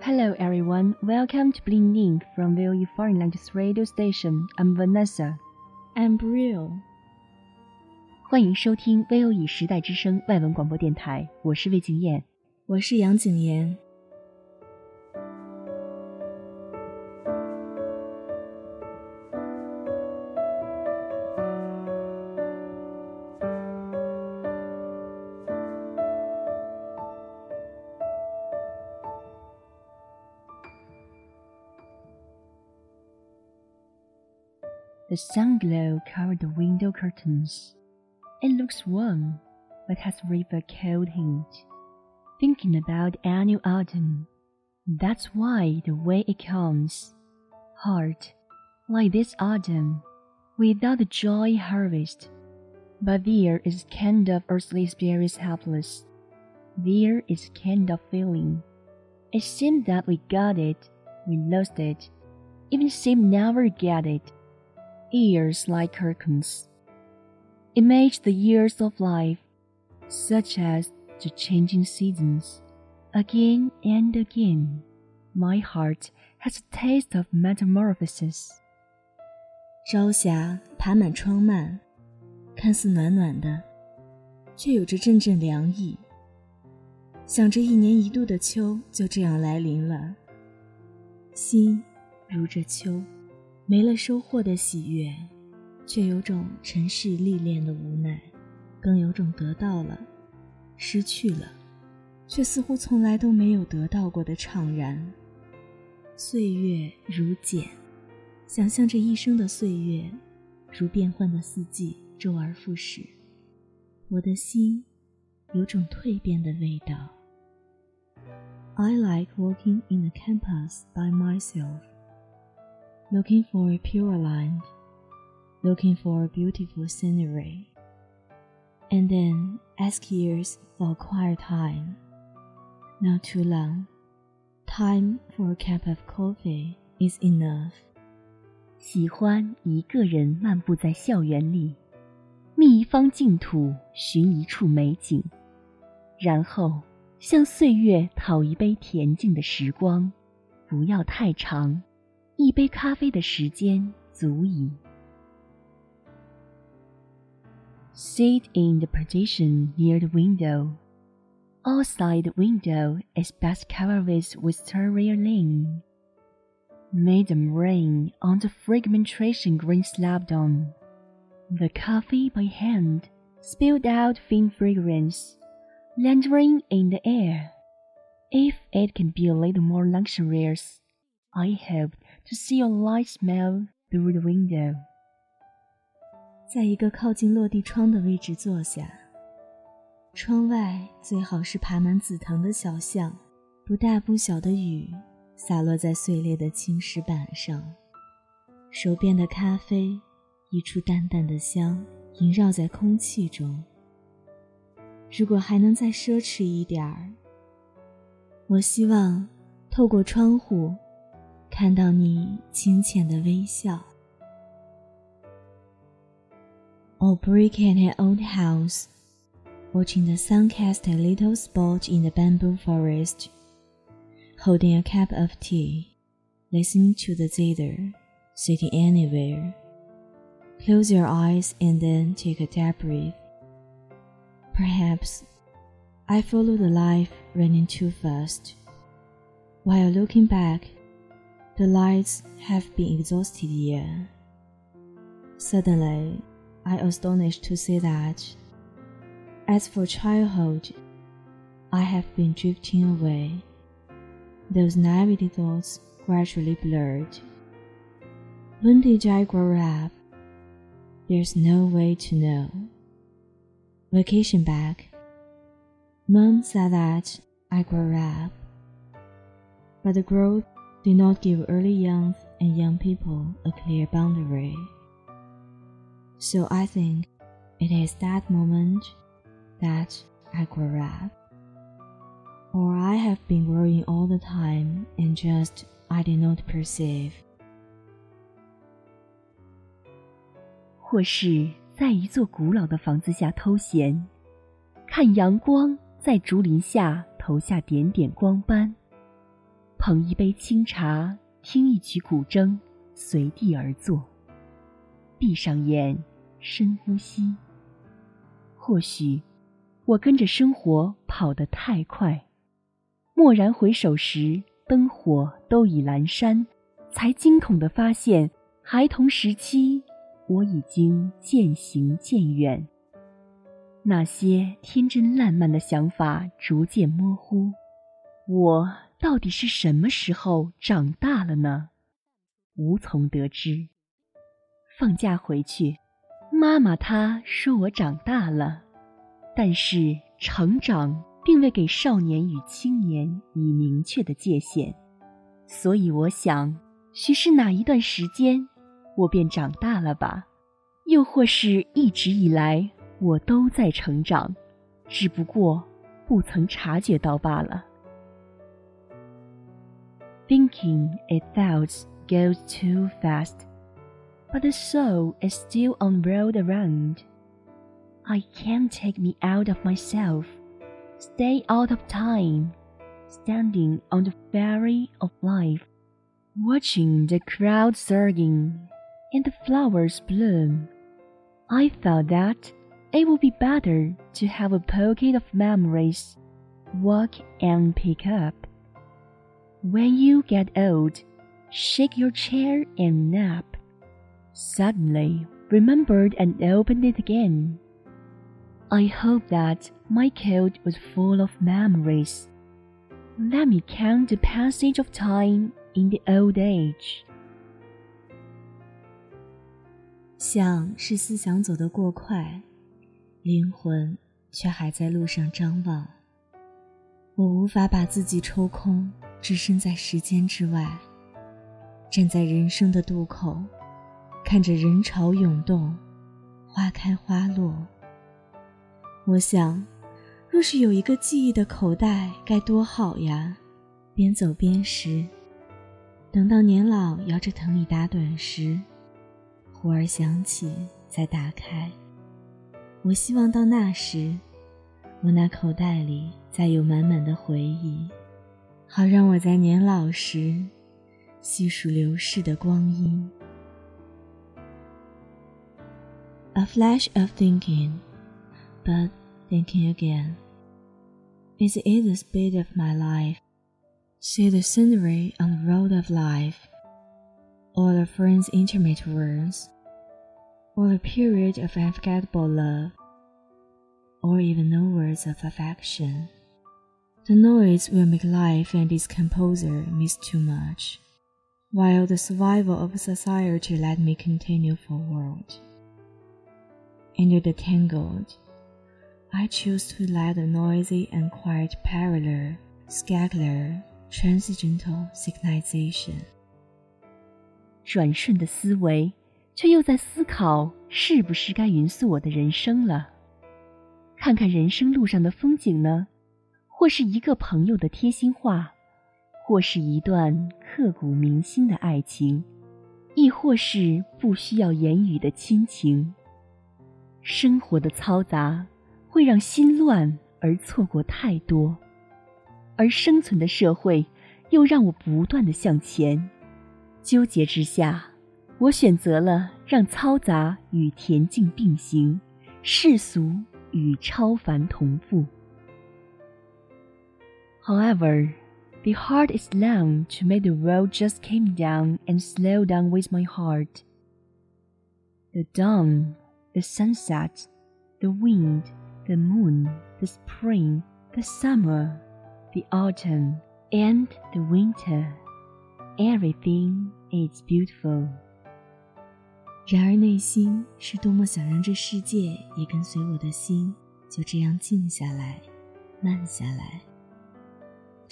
Hello everyone, welcome to Bling Ink from VOE Foreign Language Radio Station. I'm Vanessa. I'm Brill。欢迎收听 VOE 时代之声外文广播电台，我是魏静燕。我是杨景妍。 The sun glow covered the window curtains. It looks warm, but has river cold hint. Thinking about annual autumn, that's why the way it comes. Heart, like this autumn, without the joy harvest. But there is kind of earthly spirits helpless. There is kind of feeling. It seemed that we got it, we lost it, even seemed never get it Years like curtains. Image the years of life, such as the changing seasons. Again and again, my heart has a taste of metamorphosis. 朝霞爬满窗幔，看似暖暖的，却有着阵阵凉意。想着一年一度的秋就这样来临了，心如这秋， 没了收获的喜悦，却有种尘世历练的无奈，更有种得到了，失去了，却似乎从来都没有得到过的怅然。岁月如茧，想象着一生的岁月，如变幻的四季，周而复始。我的心有种蜕变的味道。I like walking in the campus by myself, looking for a pure land, looking for a beautiful scenery, and then ask years for a quiet time. Not too long. Time for a cup of coffee is enough. 喜欢一个人漫步在校园里，觅一方净土，寻一处美景，然后向岁月讨一杯恬静的时光，不要太长， 一杯咖啡的时间足矣。Sit in the partition near the window. Outside the window is best covered with wisteria linen. Made them rain on the fragmentation green slab on. The coffee by hand spilled out faint fragrance, lingering in the air. If it can be a little more luxurious, I hope to see a light smell through the window. 在一个靠近落地窗的位置坐下，窗外最好是爬满紫藤的小巷，不大不小的雨洒落在碎裂的青石板上，手边的咖啡溢出淡淡的香，萦绕在空气中。如果还能再奢侈一点儿，我希望透过窗户看到你清浅的微笑。Or brick at an old house, watching the sun cast a little spot in the bamboo forest, holding a cup of tea, listening to the zither, sitting anywhere. Close your eyes and then take a deep breath. Perhaps I followed the life running too fast. While looking back, the lights have been exhausted yet. Suddenly, I astonished to see that, as for childhood, I have been drifting away. Those naivety thoughts gradually blurred. When did I grow up? There's no way to know. Vacation back. Mom said that I grew up. But the growth did not give early young and young people a clear boundary. So I think it is that moment that I grew up. Or I have been growing all the time and just I did not perceive. 或是在一座古老的房子下偷闲，看阳光在竹林下投下点点光斑， 捧一杯清茶，听一曲古筝，随地而坐，闭上眼，深呼吸。或许我跟着生活跑得太快，蓦然回首时，灯火都已阑珊，才惊恐地发现，孩童时期。我已经渐行渐远，那些天真烂漫的想法逐渐模糊。我到底是什么时候长大了呢？无从得知。放假回去，妈妈她说我长大了，但是成长并未给少年与青年以明确的界限，所以我想，许是哪一段时间。我便长大了吧，又或是一直以来我都在成长，只不过不曾察觉到罢了。Thinking it thoughts goes too fast, but the soul is still unrolled around. I can't take me out of myself, stay out of time, standing on the ferry of life, watching the crowd surging and the flowers bloom. I felt that it would be better to have a pocket of memories, walk and pick up. When you get old, shake your chair and nap. Suddenly remembered and opened it again. I hope that my coat was full of memories. Let me count the passage of time in the old age. 像是思想走得过快，灵魂却还在路上张望。我无法把自己抽空， 置身在时间之外，站在人生的渡口，看着人潮涌动，花开花落。我想，若是有一个记忆的口袋，该多好呀！边走边拾，等到年老摇着藤椅打盹时。忽而想起，再打开。我希望到那时，我那口袋里再有满满的回忆，好让我在年老时细数流逝的光阴。A flash of thinking, but thinking again. Is it the speed of my life? See the scenery on the road of life or a friend's intimate words, or a period of unforgettable love. or even no words of affection. The noise will make life and its composer miss too much, while the survival of society let me continue forward. Under the tangled, I choose to let the noisy and quiet parallel, scalar, transcendental signalization. 转瞬的思维，却又在思考是不是该匀速我的人生了。看看人生路上的风景呢， 或是一个朋友的贴心话，或是一段刻骨铭心的爱情，亦或是不需要言语的亲情。生活的嘈杂会让心乱而错过太多，而生存的社会又让我不断的向前。纠结之下，我选择了让嘈杂与恬静并行，世俗。与超凡同步。However, the heart is long to make the world just came down and slow down with my heart. The dawn, the sunset, the wind, the moon, the spring, the summer, the autumn, and the winter. Everything is beautiful. 然而，内心是多么想让这世界也跟随我的心，就这样静下来，慢下来。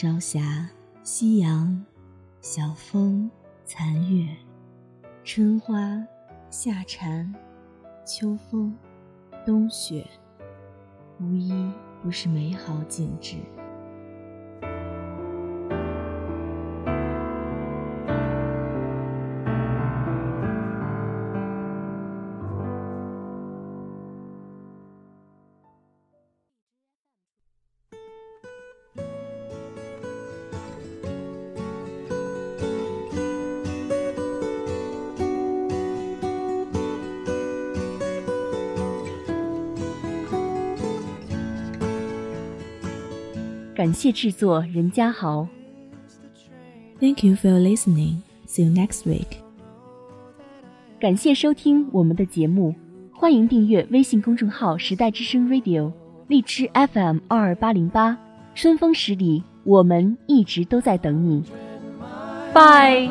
朝霞、夕阳、小风、残月、春花、夏蝉、秋风、冬雪，无一不是美好景致。感谢制作任家豪。Thank you for listening. See you next week. 感谢收听我们的节目，欢迎订阅微信公众号“时代之声 Radio”、荔枝 FM 二二八零八、春风十里，我们一直都在等你。Bye.